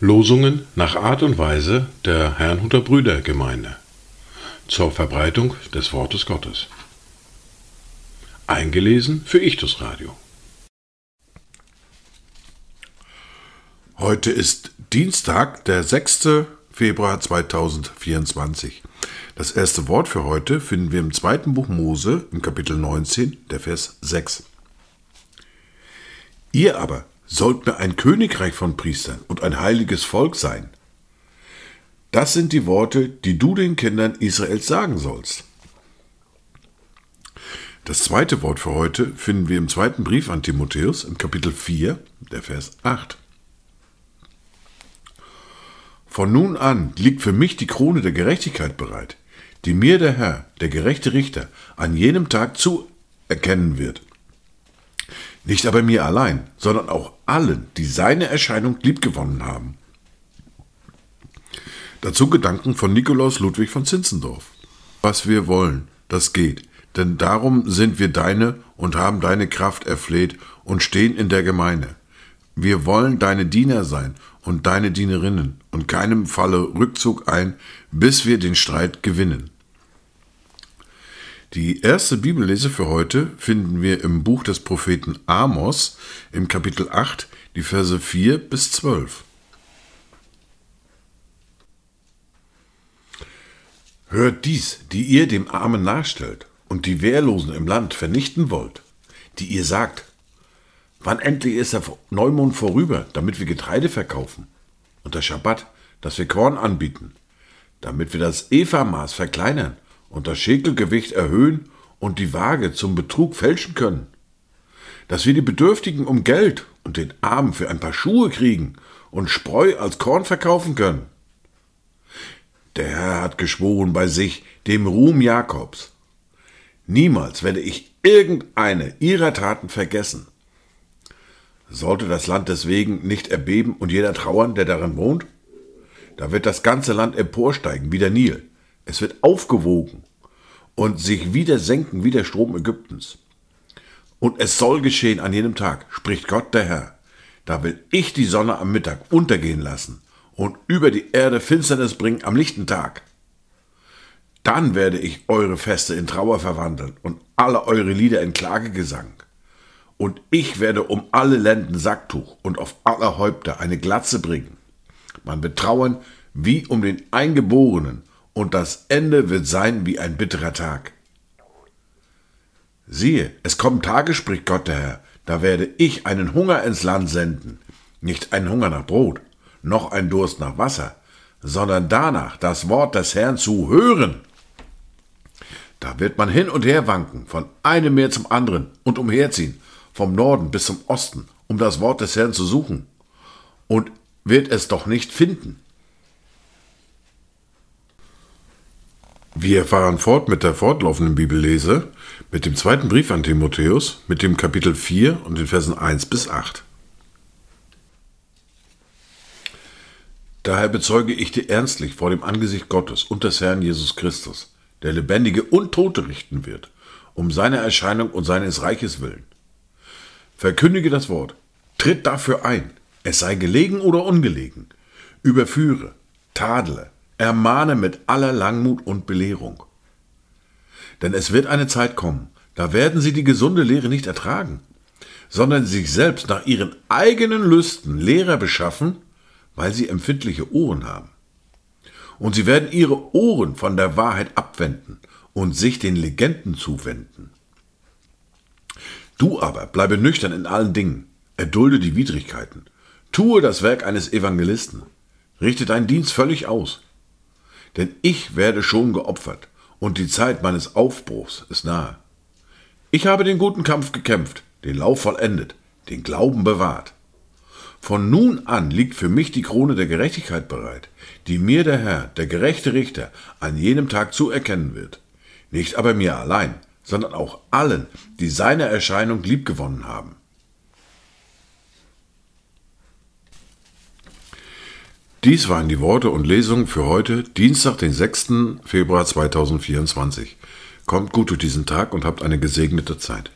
Losungen nach Art und Weise der Herrnhuter Brüdergemeinde zur Verbreitung des Wortes Gottes. Eingelesen für Ichtus Radio. Heute ist Dienstag, der 6. Februar 2024. Das erste Wort für heute finden wir im zweiten Buch Mose im Kapitel 19, der Vers 6. Ihr aber sollt mir ein Königreich von Priestern und ein heiliges Volk sein. Das sind die Worte, die du den Kindern Israels sagen sollst. Das zweite Wort für heute finden wir im zweiten Brief an Timotheus im Kapitel 4, der Vers 8. Von nun an liegt für mich die Krone der Gerechtigkeit bereit, die mir der Herr, der gerechte Richter, an jenem Tag zuerkennen wird. Nicht aber mir allein, sondern auch allen, die seine Erscheinung liebgewonnen haben. Dazu Gedanken von Nikolaus Ludwig von Zinzendorf. Was wir wollen, das geht, denn darum sind wir deine und haben deine Kraft erfleht und stehen in der Gemeinde. Wir wollen deine Diener sein und deine Dienerinnen und keinem Falle Rückzug ein, bis wir den Streit gewinnen. Die erste Bibellese für heute finden wir im Buch des Propheten Amos im Kapitel 8, die Verse 4 bis 12. Hört dies, die ihr dem Armen nachstellt und die Wehrlosen im Land vernichten wollt, die ihr sagt, wann endlich ist der Neumond vorüber, damit wir Getreide verkaufen und der Schabbat, dass wir Korn anbieten, damit wir das Eva-Maß verkleinern und das Schäkelgewicht erhöhen und die Waage zum Betrug fälschen können. Dass wir die Bedürftigen um Geld und den Armen für ein paar Schuhe kriegen und Spreu als Korn verkaufen können. Der Herr hat geschworen bei sich, dem Ruhm Jakobs. Niemals werde ich irgendeine ihrer Taten vergessen. Sollte das Land deswegen nicht erbeben und jeder trauern, der darin wohnt? Da wird das ganze Land emporsteigen wie der Nil. Es wird aufgewogen und sich wieder senken wie der Strom Ägyptens. Und es soll geschehen an jenem Tag, spricht Gott der Herr. Da will ich die Sonne am Mittag untergehen lassen und über die Erde Finsternis bringen am lichten Tag. Dann werde ich eure Feste in Trauer verwandeln und alle eure Lieder in Klagegesang. Und ich werde um alle Lenden Sacktuch und auf aller Häupter eine Glatze bringen. Man wird trauern wie um den Eingeborenen und das Ende wird sein wie ein bitterer Tag. Siehe, es kommen Tage, spricht Gott der Herr, da werde ich einen Hunger ins Land senden, nicht einen Hunger nach Brot, noch ein Durst nach Wasser, sondern danach das Wort des Herrn zu hören. Da wird man hin und her wanken, von einem Meer zum anderen und umherziehen, vom Norden bis zum Osten, um das Wort des Herrn zu suchen, und wird es doch nicht finden. Wir fahren fort mit der fortlaufenden Bibellese, mit dem zweiten Brief an Timotheus, mit dem Kapitel 4 und den Versen 1 bis 8. Daher bezeuge ich dir ernstlich vor dem Angesicht Gottes und des Herrn Jesus Christus, der Lebendige und Tote richten wird, um seine Erscheinung und seines Reiches willen. Verkündige das Wort, tritt dafür ein, es sei gelegen oder ungelegen, überführe, tadle, ermahne mit aller Langmut und Belehrung. Denn es wird eine Zeit kommen, da werden sie die gesunde Lehre nicht ertragen, sondern sich selbst nach ihren eigenen Lüsten Lehrer beschaffen, weil sie empfindliche Ohren haben. Und sie werden ihre Ohren von der Wahrheit abwenden und sich den Legenden zuwenden. Du aber bleibe nüchtern in allen Dingen, erdulde die Widrigkeiten, tue das Werk eines Evangelisten, richte deinen Dienst völlig aus, denn ich werde schon geopfert, und die Zeit meines Aufbruchs ist nahe. Ich habe den guten Kampf gekämpft, den Lauf vollendet, den Glauben bewahrt. Von nun an liegt für mich die Krone der Gerechtigkeit bereit, die mir der Herr, der gerechte Richter, an jenem Tag zuerkennen wird. Nicht aber mir allein, sondern auch allen, die seine Erscheinung liebgewonnen haben. Dies waren die Worte und Lesungen für heute, Dienstag, den 6. Februar 2024. Kommt gut durch diesen Tag und habt eine gesegnete Zeit.